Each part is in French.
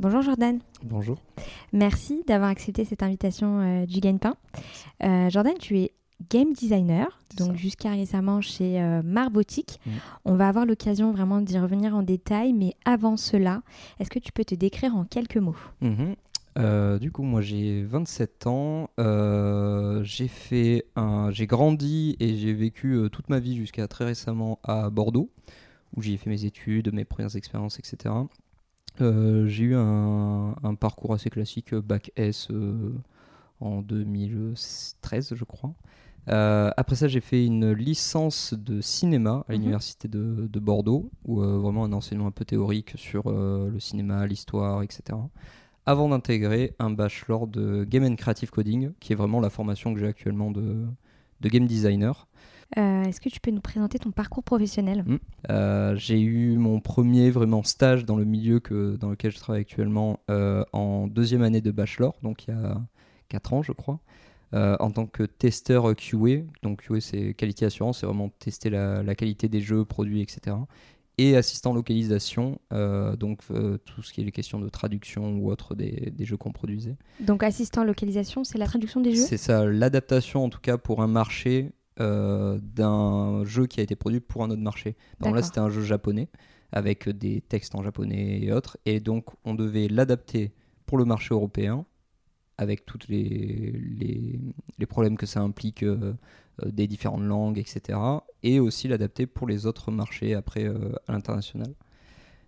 Bonjour Jordan. Bonjour. Merci d'avoir accepté cette invitation euh, du Gagne-Pain. Euh, Jordan, tu es game designer, donc jusqu'à récemment chez euh, Marbotique. Mm. On va avoir l'occasion vraiment d'y revenir en détail, mais avant cela, est-ce que tu peux te décrire en quelques mots? Mm-hmm. Du coup, moi j'ai 27 ans, j'ai fait un... j'ai grandi et j'ai vécu toute ma vie jusqu'à très récemment à Bordeaux, où j'ai fait mes études, mes premières expériences, etc. Euh, j'ai eu un, parcours assez classique, euh, bac S euh, en 2013, je crois. après ça, j'ai fait une licence de cinéma à mhm. l'université de, Bordeaux, où vraiment un enseignement un peu théorique sur le cinéma, l'histoire, etc. Avant d'intégrer un bachelor de Game and Creative Coding, qui est vraiment la formation que j'ai actuellement de, de game designer. Euh, est-ce que tu peux nous présenter ton parcours professionnel mmh. euh, J'ai eu mon premier vraiment stage dans le milieu que, dans lequel je travaille actuellement euh, en deuxième année de bachelor, donc il y a 4 ans je crois, en tant que testeur QA. Donc QA c'est qualité assurance, c'est vraiment tester la, qualité des jeux, produits, etc. Et assistant localisation, donc tout ce qui est les questions de traduction ou autre des, des jeux qu'on produisait. Donc assistant localisation, c'est la traduction des jeux C'est ça, l'adaptation en tout cas pour un marché euh, d'un jeu qui a été produit pour un autre marché. Donc là, c'était un jeu japonais avec des textes en japonais et autres. Et donc, on devait l'adapter pour le marché européen avec tous les, les, problèmes que ça implique euh, euh, des différentes langues, etc. Et aussi l'adapter pour les autres marchés après à l'international.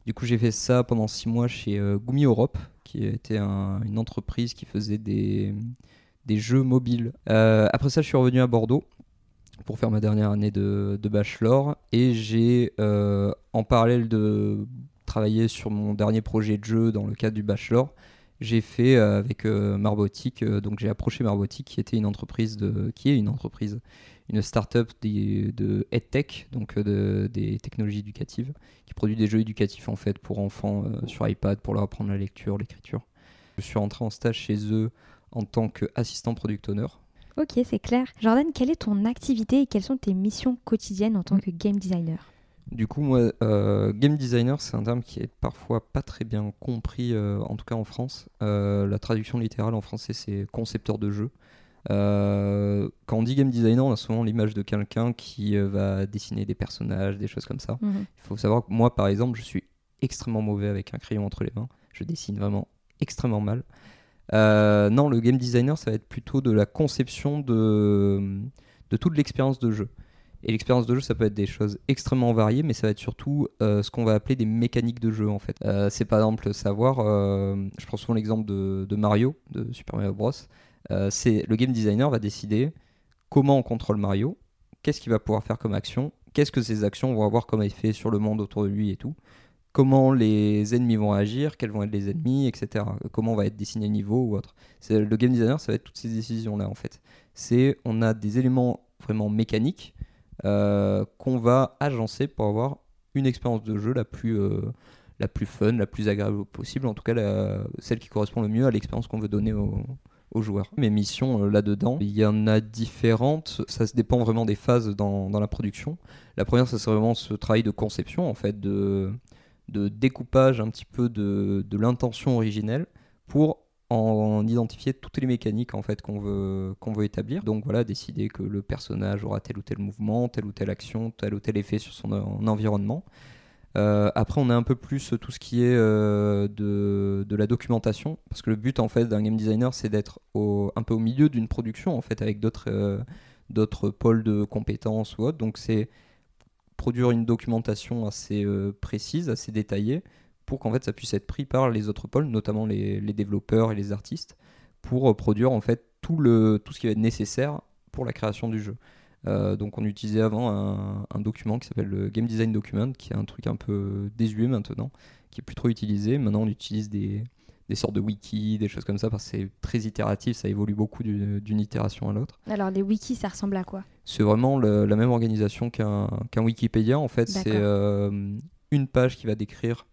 Du coup, j'ai fait ça pendant six mois chez Gumi Europe, qui était une entreprise qui faisait des, des jeux mobiles. après ça, je suis revenu à Bordeaux pour faire ma dernière année de, bachelor. Et j'ai, euh, en parallèle de travailler sur mon dernier projet de jeu dans le cadre du bachelor, j'ai fait euh, avec euh, Marbotique, donc j'ai approché Marbotique, qui était une entreprise qui est une entreprise, une start-up de, de EdTech, donc des technologies éducatives, qui produit des jeux éducatifs en fait pour enfants sur iPad pour leur apprendre la lecture, l'écriture. Je suis rentré en stage chez eux en tant qu'assistant product owner. Ok, c'est clair. Jordan, quelle est ton activité et quelles sont tes missions quotidiennes en tant que game designer? Du coup, moi, euh, game designer, c'est un terme qui est parfois pas très bien compris, euh, en tout cas en France. Euh, la traduction littérale en français, c'est concepteur de jeu. quand on dit game designer, on a souvent l'image de quelqu'un qui va dessiner des personnages, des choses comme ça. Mhm. Il faut savoir que moi, par exemple, je suis extrêmement mauvais avec un crayon entre les mains. Je dessine vraiment extrêmement mal. Euh, non, le game designer, ça va être plutôt de la conception de, de toute l'expérience de jeu. Et l'expérience de jeu, ça peut être des choses extrêmement variées, mais ça va être surtout euh, ce qu'on va appeler des mécaniques de jeu en fait. Euh, c'est par exemple savoir, je prends souvent l'exemple de, de, Mario, de Super Mario Bros. c'est le game designer va décider comment on contrôle Mario, qu'est-ce qu'il va pouvoir faire comme action, qu'est-ce que ces actions vont avoir comme effet sur le monde autour de lui et tout comment les ennemis vont agir, quels vont être les ennemis, etc. Comment va être dessiné le niveau ou autre. Le game designer, ça va être toutes ces décisions-là en fait. C'est on a des éléments vraiment mécaniques euh, qu'on va agencer pour avoir une expérience de jeu la plus, euh, la plus fun, la plus agréable possible, en tout cas celle qui correspond le mieux à l'expérience qu'on veut donner aux, joueurs. Mes missions euh, là-dedans, il y en a différentes, ça se dépend vraiment des phases dans, dans la production. La première, ça c'est vraiment ce travail de conception en fait, de de découpage un petit peu de, l'intention originelle pour en, identifier toutes les mécaniques en fait qu'on veut qu'on veut établir. Donc voilà, décider que le personnage aura tel ou tel mouvement, telle ou telle action, tel ou tel effet sur son environnement. Euh, après, on a un peu plus tout ce qui est euh, de, la documentation, parce que le but en fait d'un game designer, c'est d'être un peu au milieu d'une production en fait avec d'autres euh, pôles de compétences ou autres. Donc c'est produire une documentation assez euh, précise, assez détaillée, pour qu'en fait ça puisse être pris par les autres pôles, notamment les, développeurs et les artistes, pour euh, produire en fait tout, le, tout ce qui va être nécessaire pour la création du jeu. Euh, donc on utilisait avant un, document qui s'appelle le Game Design Document, qui est un truc un peu désuet maintenant, qui est plus trop utilisé. Maintenant on utilise des, des sortes de wikis, des choses comme ça, parce que c'est très itératif, ça évolue beaucoup du- d'une itération à l'autre. Alors, les wikis, ça ressemble à quoi? C'est vraiment le- la même organisation qu'un Wikipédia. En fait, c'est euh, une page qui va décrire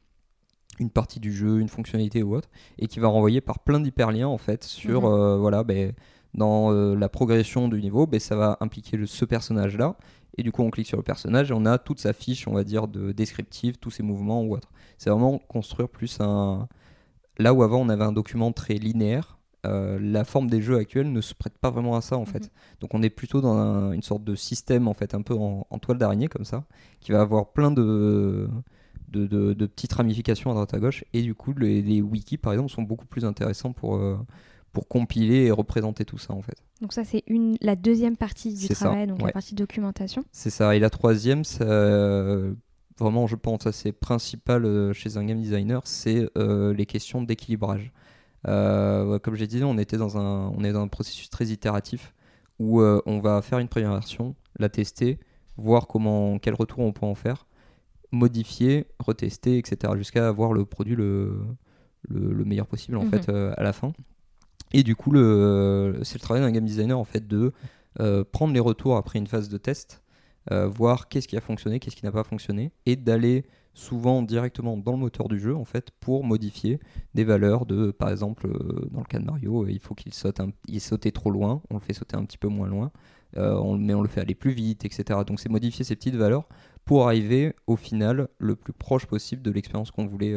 une partie du jeu, une fonctionnalité ou autre, et qui va renvoyer par plein d'hyperliens en fait sur Mhm. euh, voilà, ben, dans euh, la progression du niveau, ben, ça va impliquer le- ce personnage-là. Et du coup, on clique sur le personnage et on a toute sa fiche, on va dire, de descriptive, tous ses mouvements ou autre. C'est vraiment construire plus un. Là où avant on avait un document très linéaire, euh, la forme des jeux actuels ne se prête pas vraiment à ça en fait. Mhm. Donc on est plutôt dans un- une sorte de système en fait, un peu en, en toile d'araignée comme ça, qui va avoir plein de, de, de- de petites ramifications à droite à gauche. Et du coup, les, les wikis par exemple sont beaucoup plus intéressants pour, euh, pour compiler et représenter tout ça en fait. Donc, ça, c'est une... la deuxième partie du ça, travail, donc la partie documentation. C'est ça. Et la troisième, ça, euh, vraiment, je pense, c'est principal euh, chez un game designer, c'est les questions d'équilibrage. Euh, comme j'ai dit, on était dans un, on est dans un processus très itératif où euh, on va faire une première version, la tester, voir comment, quel retour on peut en faire, modifier, retester, etc. jusqu'à avoir le produit le, le, le meilleur possible en Mhm. fait euh, à la fin. Et du coup, c'est le travail d'un game designer en fait de euh, prendre les retours après une phase de test, euh, voir qu'est-ce qui a fonctionné, qu'est-ce qui n'a pas fonctionné, et d'aller souvent directement dans le moteur du jeu en fait pour modifier des valeurs de, par exemple, euh, dans le cas de Mario, euh, il faut qu'il saute, il sautait trop loin, on le fait sauter un petit peu moins loin, mais on le fait aller plus vite, etc. Donc c'est modifier ces petites valeurs pour arriver au final le plus proche possible de l'expérience qu'on voulait,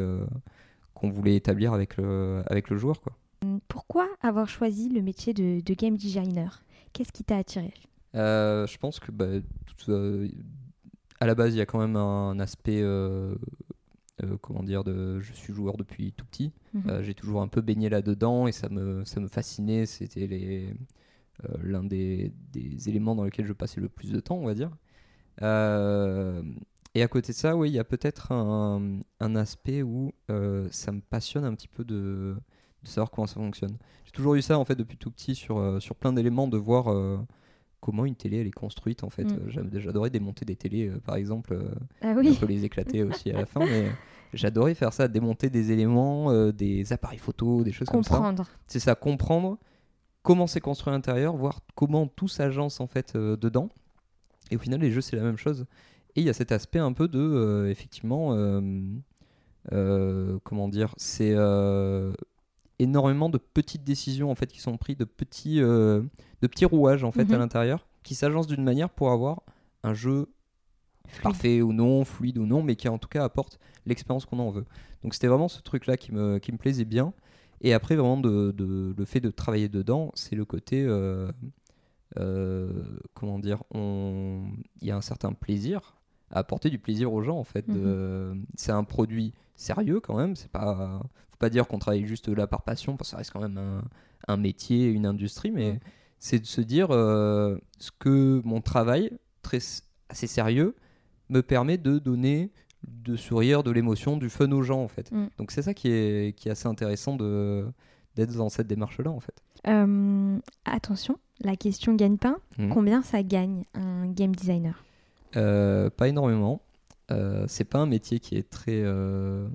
qu'on voulait établir avec le, avec le joueur, quoi. Pourquoi avoir choisi le métier de game designer? Qu'est-ce qui t'a attiré? Euh, je pense que bah, tout- euh, à la base, il y a quand même un aspect, euh, comment dire, de, je suis joueur depuis tout petit. Mhm. J'ai toujours un peu baigné là-dedans et ça me, ça me fascinait. C'était les, l'un des, des éléments dans lesquels je passais le plus de temps, on va dire. Euh, et à côté de ça, oui, il y a peut-être un, un aspect où euh, ça me passionne un petit peu de, de savoir comment ça fonctionne. J'ai toujours eu ça en fait depuis tout petit sur, sur plein d'éléments, de voir euh, comment une télé elle est construite en fait. Mm. Euh, J'adorais démonter des télés euh, par exemple. euh, Ah on oui peut les éclater aussi à la fin, mais j'adorais faire ça, démonter des éléments, des appareils photo, des choses comme ça. Comprendre. C'est ça, comprendre comment c'est construit à l'intérieur, voir comment tout s'agence en fait dedans. Et au final, les jeux c'est la même chose. Et il y a cet aspect un peu de, effectivement, euh, comment dire, c'est euh, énormément de petites décisions en fait qui sont prises, de petits, euh, de petits rouages en fait Mhm. à l'intérieur, qui s'agencent d'une manière pour avoir un jeu Fluide. parfait ou non, fluide ou non, mais qui en tout cas apporte l'expérience qu'on en veut. Donc c'était vraiment ce truc-là qui me, qui me plaisait bien. Et après, vraiment, de, de- le fait de travailler dedans, c'est le côté, euh, euh, comment dire, on- il y a un certain plaisir à apporter du plaisir aux gens, en fait. de- C'est un produit sérieux quand même, c'est pas... faut pas dire qu'on travaille juste là par passion, parce que ça reste quand même un, un métier, une industrie, mais Mm. c'est de se dire euh, ce que mon travail, très, assez sérieux, me permet de donner de sourire, de l'émotion, du fun aux gens en fait. Mm. Donc c'est ça qui est, qui est assez intéressant de d'être dans cette démarche-là en fait. Euh, attention, la question gagne-pain. Mhm. Combien ça gagne un game designer? Euh, pas énormément. Euh, c'est pas un métier qui est très euh,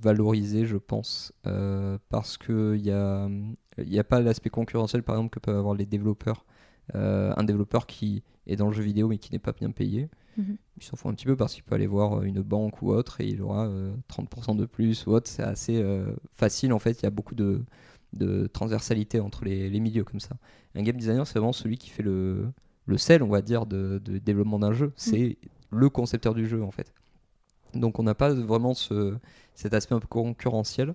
valorisé, je pense, euh, parce que il y a, y a pas l'aspect concurrentiel, par exemple, que peuvent avoir les développeurs. Euh, un développeur qui est dans le jeu vidéo mais qui n'est pas bien payé, Mhm. il s'en fout un petit peu parce qu'il peut aller voir une banque ou autre et il aura euh, 30% de plus ou autre. C'est assez euh, facile en fait. Il y a beaucoup de, de transversalité entre les, les milieux comme ça. Un game designer, c'est vraiment celui qui fait le, le sel, on va dire, de, de développement d'un jeu. C'est le concepteur du jeu en fait. Donc on n'a pas vraiment ce, cet aspect un peu concurrentiel.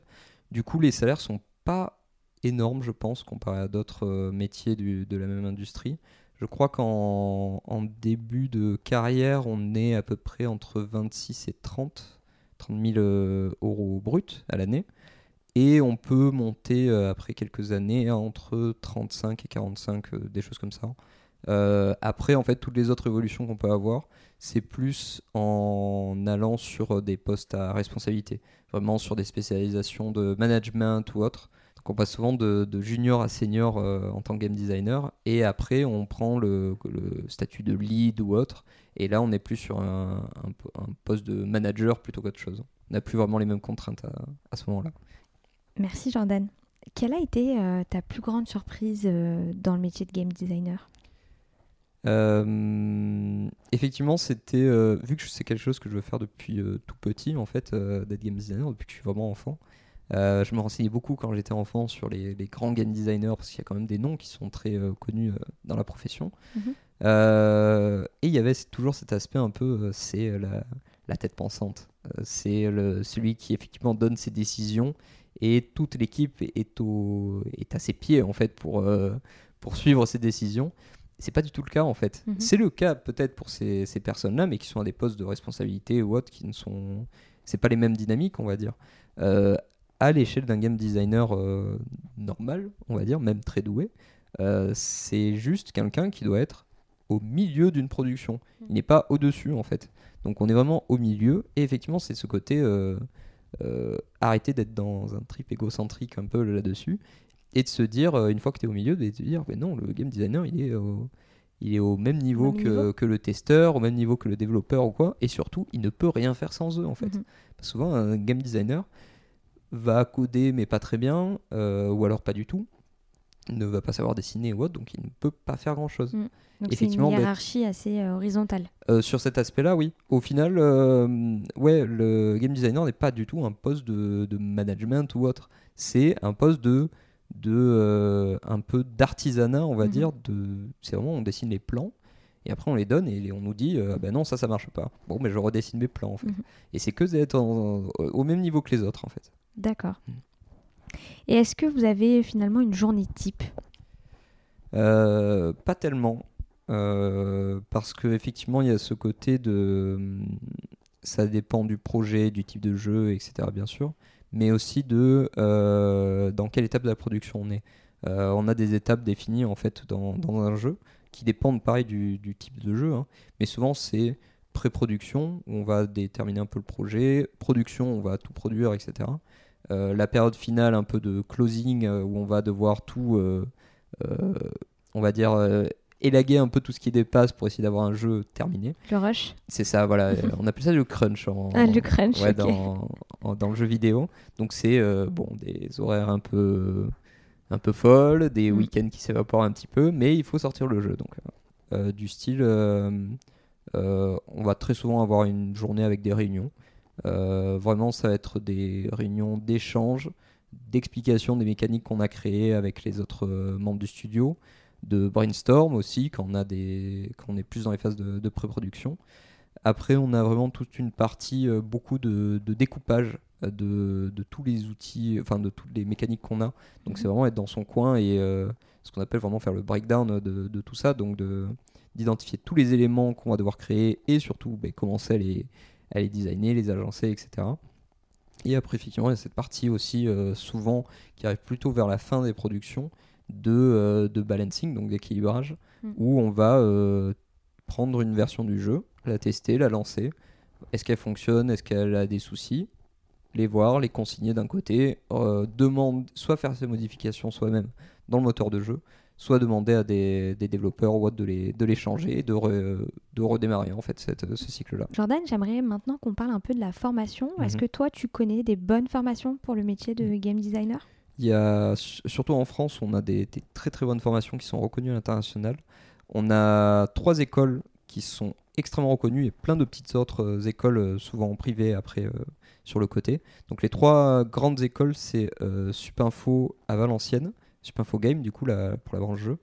Du coup, les salaires sont pas énormes, je pense, comparé à d'autres euh, métiers du- de la même industrie. Je crois qu'en en début de carrière, on est à peu près entre 26 et 30, 30 000 euh, euros bruts à l'année. Et on peut monter euh, après quelques années à entre 35 et 45, euh, des choses comme ça. Euh, après, en fait, toutes les autres évolutions qu'on peut avoir, c'est plus en allant sur euh, des postes à responsabilité, vraiment sur des spécialisations de management ou autre. qu'on passe souvent de, junior à senior en tant que game designer, et après on prend le, statut de lead ou autre, et là on est plus sur un, poste de manager plutôt qu'autre chose. On n'a plus vraiment les mêmes contraintes à, ce moment-là. Merci Jordan. Quelle a été ta plus grande surprise dans le métier de game designer? Euh, effectivement, c'était euh, vu que c'est quelque chose que je veux faire depuis euh, tout petit en fait, d'être game designer depuis que je suis vraiment enfant. je me renseignais beaucoup quand j'étais enfant sur les, grands game designers parce qu'il y a quand même des noms qui sont très connus dans la profession. Mhm. et il y avait toujours cet aspect un peu, c'est la, tête pensante. c'est celui qui effectivement donne ses décisions et toute l'équipe est, au, est à ses pieds en fait pour, pour suivre ses décisions. C'est pas du tout le cas en fait. Mhm. C'est le cas peut-être pour ces, ces personnes-là, mais qui sont à des postes de responsabilité ou autres qui ne sont. C'est pas les mêmes dynamiques, on va dire. Euh, à l'échelle d'un game designer euh, normal, on va dire, même très doué, euh, c'est juste quelqu'un qui doit être au milieu d'une production. Il n'est pas au-dessus en fait. Donc on est vraiment au milieu, et effectivement, c'est ce côté. arrêter d'être dans un trip égocentrique un peu là-dessus et de se dire, euh, une fois que tu es au milieu, de te dire, mais non, le game designer, il est au, il est au même niveau, que, que, le testeur, au même niveau que le développeur ou quoi, et surtout, il ne peut rien faire sans eux, en fait. Mhm. souvent, un game designer va coder, mais pas très bien, euh, ou alors pas du tout, ne va pas savoir dessiner ou autre, donc il ne peut pas faire grand-chose. Mhm. Donc Effectivement, c'est une hiérarchie assez euh, horizontale. sur cet aspect-là, oui. Au final, ouais, le game designer n'est pas du tout un poste de, de management ou autre. C'est un poste de de euh, un peu d'artisanat, on va mhm. dire. De, c'est vraiment on dessine les plans et après on les donne et on nous dit euh, ben non ça ça marche pas. Bon mais je redessine mes plans en fait. Mhm. Et c'est que d'être au même niveau que les autres en fait. D'accord. Mm. Et est-ce que vous avez finalement une journée type? Euh, Pas tellement. parce que effectivement il y a ce côté de ça dépend du projet, du type de jeu, etc. Bien sûr mais aussi de euh, dans quelle étape de la production on est. Euh, on a des étapes définies en fait dans, dans un jeu qui dépendent pareil du, type de jeu, hein. mais souvent c'est pré-production où on va déterminer un peu le projet, production on va tout produire, etc. Euh, la période finale un peu de closing où on va devoir tout, on va dire élaguer un peu tout ce qui dépasse pour essayer d'avoir un jeu terminé. Le rush C'est ça, voilà. on appelle ça le crunch. En, ah, le crunch, ouais, dans, dans, le jeu vidéo. Donc c'est euh, bon, des horaires un peu, un peu folles, des mm. week-ends qui s'évaporent un petit peu, mais il faut sortir le jeu. Donc euh, du style, euh, on va très souvent avoir une journée avec des réunions. vraiment, ça va être des réunions d'échange, d'explication des mécaniques qu'on a créées avec les autres membres du studio de brainstorm aussi quand on, a des, quand on est plus dans les phases de, pré-production. Après, on a vraiment toute une partie, euh, beaucoup de, découpage euh, de, de, tous les outils, enfin de toutes les mécaniques qu'on a. Donc, c'est mhm. vraiment être dans son coin et euh, ce qu'on appelle vraiment faire le breakdown de, de tout ça. Donc, d'identifier tous les éléments qu'on va devoir créer et surtout ben, commencer à les, à les designer, les agencer, etc. Et après, effectivement, il y a cette partie aussi, souvent, qui arrive plutôt vers la fin des productions, de, euh, de balancing, donc d'équilibrage, mm. où on va euh, prendre une version du jeu, la tester, la lancer. Est-ce qu'elle fonctionne? Est-ce qu'elle a des soucis? Les voir, les consigner d'un côté, euh, demande soit faire ces modifications soi-même dans le moteur de jeu, soit demander à des, des développeurs ou autres de les, de les changer, de, de redémarrer en fait cette, ce cycle-là. Jordan, j'aimerais maintenant qu'on parle un peu de la formation. Est-ce mhm. que toi, tu connais des bonnes formations pour le métier de game designer? Il y a, surtout en France, on a des, très très bonnes formations qui sont reconnues à l'international. On a trois écoles qui sont extrêmement reconnues et plein de petites autres euh, écoles, euh, souvent privées après euh, sur le côté. Donc les trois grandes écoles, c'est Supinfo à Valenciennes, Supinfo Game du coup pour la branche jeu,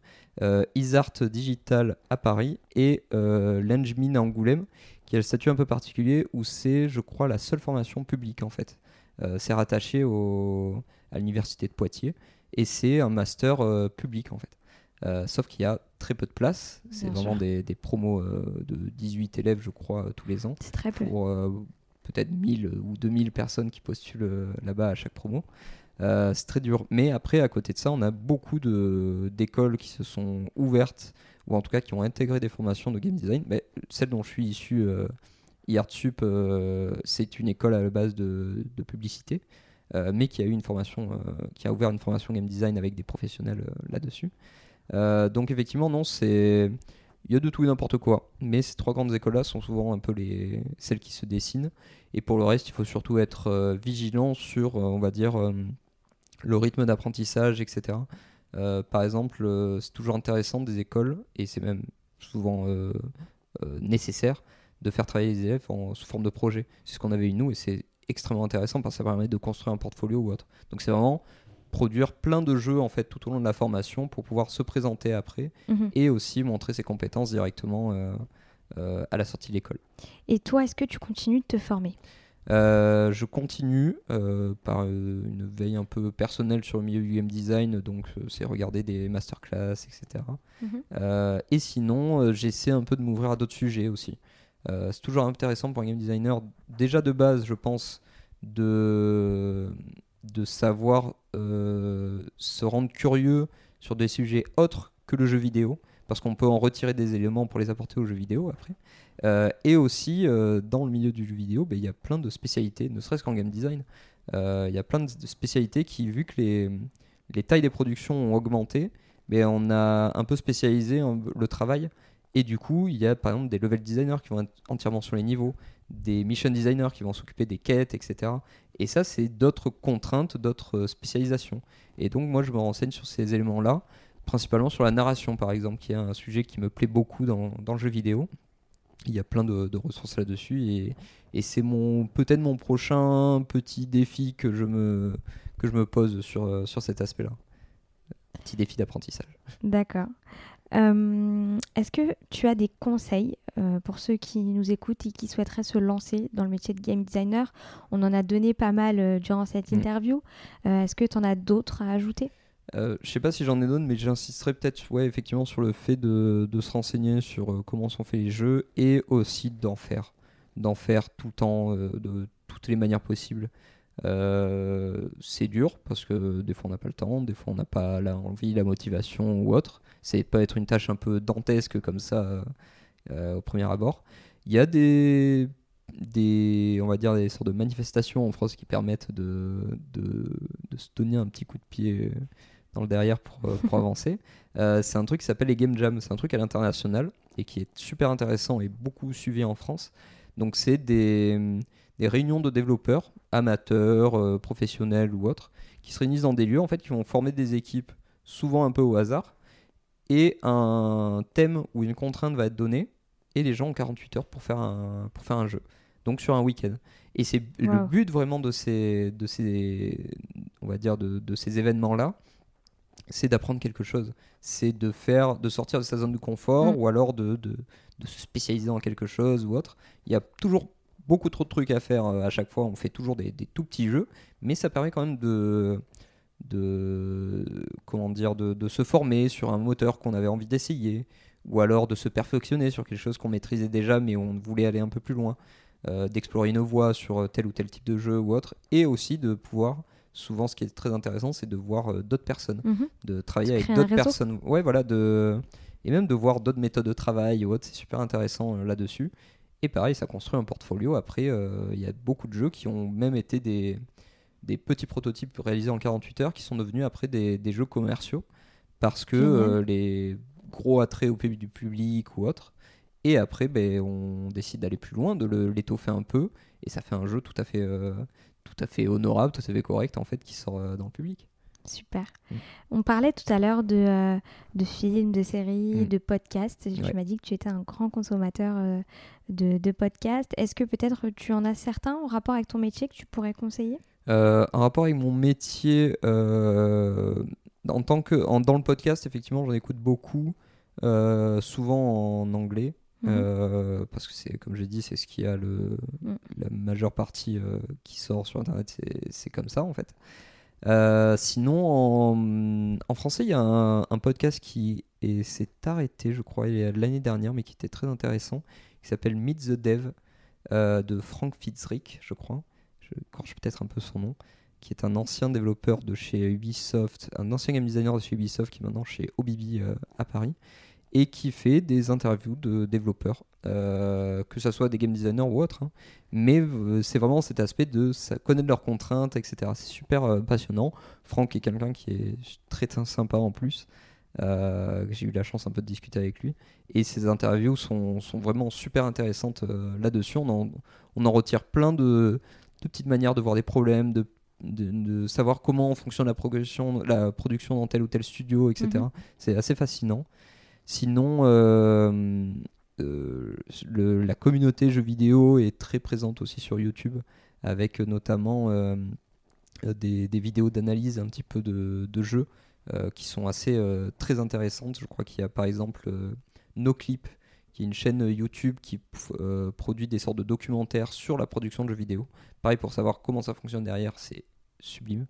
Isart Digital à Paris et l'Engmin à Angoulême, qui a le statut un peu particulier où c'est, je crois, la seule formation publique en fait. C'est rattaché au à l'université de Poitiers et c'est un master euh, public en fait. Euh, sauf qu'il y a très peu de place. C'est vraiment des, des, promos euh, de 18 élèves, je crois, tous les ans. C'est très peu. Pour peut-être 1000 ou 2000 personnes qui postulent là-bas à chaque promo. c'est très dur. Mais après, à côté de ça, on a beaucoup d'écoles qui se sont ouvertes, ou en tout cas qui ont intégré des formations de game design. Mais celle dont je suis issu, IARTSUP, c'est une école à la base de, publicité. mais qui a eu une formation, qui a ouvert une formation game design avec des professionnels là-dessus. donc effectivement, non, c'est il y a de tout et n'importe quoi. Mais ces trois grandes écoles-là sont souvent un peu les celles qui se dessinent. Et pour le reste, il faut surtout être vigilant sur, on va dire, le rythme d'apprentissage, etc. par exemple, c'est toujours intéressant des écoles, et c'est même souvent nécessaire, de faire travailler les élèves en, sous forme de projet. C'est ce qu'on avait eu nous, et c'est extrêmement intéressant parce que ça permet de construire un portfolio ou autre. Donc c'est vraiment produire plein de jeux en fait tout au long de la formation pour pouvoir se présenter après mhm. et aussi montrer ses compétences directement euh, euh, à la sortie de l'école. Et toi, est-ce que tu continues de te former? Euh, je continue par une veille un peu personnelle sur le milieu du game design, donc c'est regarder des masterclass, etc. Mhm. et sinon, j'essaie un peu de m'ouvrir à d'autres sujets aussi. C'est toujours intéressant pour un game designer, déjà de base, je pense, de de savoir euh, se rendre curieux sur des sujets autres que le jeu vidéo, parce qu'on peut en retirer des éléments pour les apporter au jeu vidéo après. Euh, et aussi, euh, dans le milieu du jeu vidéo, ben, il y a plein de spécialités, ne serait-ce qu'en game design. Il y a plein de spécialités qui, vu que les, les tailles des productions ont augmenté, ben, on a un peu spécialisé le travail. Et du coup, il y a par exemple des level designers qui vont être entièrement sur les niveaux, des mission designers qui vont s'occuper des quêtes, etc. Et ça, c'est d'autres contraintes, d'autres spécialisations. Et donc, moi, je me renseigne sur ces éléments-là, principalement sur la narration, par exemple, qui est un sujet qui me plaît beaucoup dans, dans le jeu vidéo. Il y a plein de, ressources là-dessus et, et c'est mon peut-être mon prochain petit défi que je me, que je me pose sur, sur cet aspect-là. Petit défi d'apprentissage. D'accord. Euh, est-ce que tu as des conseils euh, pour ceux qui nous écoutent et qui souhaiteraient se lancer dans le métier de game designer? On en a donné pas mal euh, durant cette interview. Est-ce que tu en as d'autres à ajouter? Je je sais pas si j'en ai d'autres, mais j'insisterai peut-être ouais, effectivement sur le fait de, de se renseigner sur comment sont faits les jeux et aussi d'en faire. D'en faire tout le temps, de toutes les manières possibles. C'est dur parce que des fois on n'a pas le temps, des fois on n'a pas l'envie, la motivation ou autre. C'est pas être une tâche un peu dantesque comme ça euh, au premier abord. Il y a des, des, on va dire des sortes de manifestations en France qui permettent de, de, de se donner un petit coup de pied dans le derrière pour, euh, pour avancer. c'est un truc qui s'appelle les Game Jam. C'est un truc à l'international et qui est super intéressant et beaucoup suivi en France. Donc c'est des des réunions de développeurs, amateurs, euh, professionnels ou autres, qui se réunissent dans des lieux en fait qui vont former des équipes, souvent un peu au hasard, et un thème ou une contrainte va être donnée, et les gens ont 48 heures pour faire un, pour faire un jeu. Donc sur un week-end. Et c'est le but vraiment de ces, de ces, on va dire de, de ces événements-là, c'est d'apprendre quelque chose. C'est de faire, de sortir de sa zone de confort, mm. ou alors de, de, de, se spécialiser dans quelque chose ou autre. Il y a toujours beaucoup trop de trucs à faire euh, à chaque fois. On fait toujours des, tout petits jeux, mais ça permet quand même de, de comment dire, de, se former sur un moteur qu'on avait envie d'essayer, ou alors de se perfectionner sur quelque chose qu'on maîtrisait déjà, mais on voulait aller un peu plus loin, euh, d'explorer nos voies sur tel ou tel type de jeu ou autre, et aussi de pouvoir souvent ce qui est très intéressant c'est de voir euh, d'autres personnes mhm. de travailler avec d'autres personnes ouais voilà de et même de voir d'autres méthodes de travail ou autre c'est super intéressant là-dessus et pareil, ça construit un portfolio. Après, euh, il y a beaucoup de jeux qui ont même été des, des petits prototypes réalisés en 48 heures qui sont devenus après des, des jeux commerciaux parce que euh, les gros attraits au du public ou autre. Et après, ben, on décide d'aller plus loin, de l'étoffer un peu, et ça fait un jeu tout à fait, euh, tout à fait honorable, tout à fait correct en fait, qui sort dans le public. Super. Mm. On parlait tout à l'heure de, euh, de, films, de séries, mm. de podcasts. Tu m'as dit que tu étais un grand consommateur euh, de, de, podcasts. Est-ce que peut-être tu en as certains en rapport avec ton métier que tu pourrais conseiller? Euh, En rapport avec mon métier, en tant que, dans le podcast, effectivement, j'en écoute beaucoup, souvent en anglais. Mhm. parce que c'est comme j'ai dit c'est ce qui a le mm. la majeure partie qui sort sur internet c'est comme ça en fait euh, sinon, en, français, il y a un, podcast qui s'est arrêté, je crois, l'année dernière, mais qui était très intéressant, qui s'appelle Meet the Dev euh, de Frank Fitzrick, je crois. Je corche peut-être un peu son nom, qui est un ancien développeur de chez Ubisoft, un ancien game designer de chez Ubisoft qui est maintenant chez OBB euh, à Paris. et qui fait des interviews de développeurs, euh, que ce soit des game designers ou autres. hein. Mais euh, c'est vraiment cet aspect de ça- connaître leurs contraintes, etc. C'est super passionnant. Franck est quelqu'un qui est très sympa en plus. Euh, J'ai eu la chance un peu de discuter avec lui. Et ces interviews sont, vraiment super intéressantes là-dessus. On en retire plein de, de petites manières de voir des problèmes, de, de, de savoir comment fonctionne la, progression, la production dans tel ou tel studio, etc. Mhm. C'est assez fascinant. Sinon, euh, euh, le- la communauté jeux vidéo est très présente aussi sur YouTube, avec notamment euh, des, des vidéos d'analyse un petit peu de, de jeux qui sont assez très intéressantes. Je crois qu'il y a par exemple euh, NoClip, qui est une chaîne YouTube qui euh, produit des sortes de documentaires sur la production de jeux vidéo. Pareil, pour savoir comment ça fonctionne derrière, c'est sublime.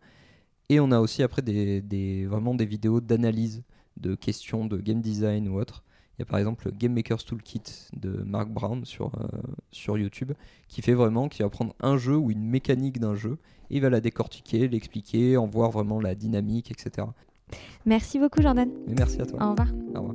Et on a aussi après des, des- vraiment des vidéos d'analyse de questions de game design ou autre. Il y a par exemple le Game Maker's Toolkit de Mark Brown sur, euh, sur YouTube qui fait vraiment, qui va prendre un jeu ou une mécanique d'un jeu et il va la décortiquer, l'expliquer, en voir vraiment la dynamique, etc. Merci beaucoup Jordan. Merci à toi. Au revoir. Au revoir.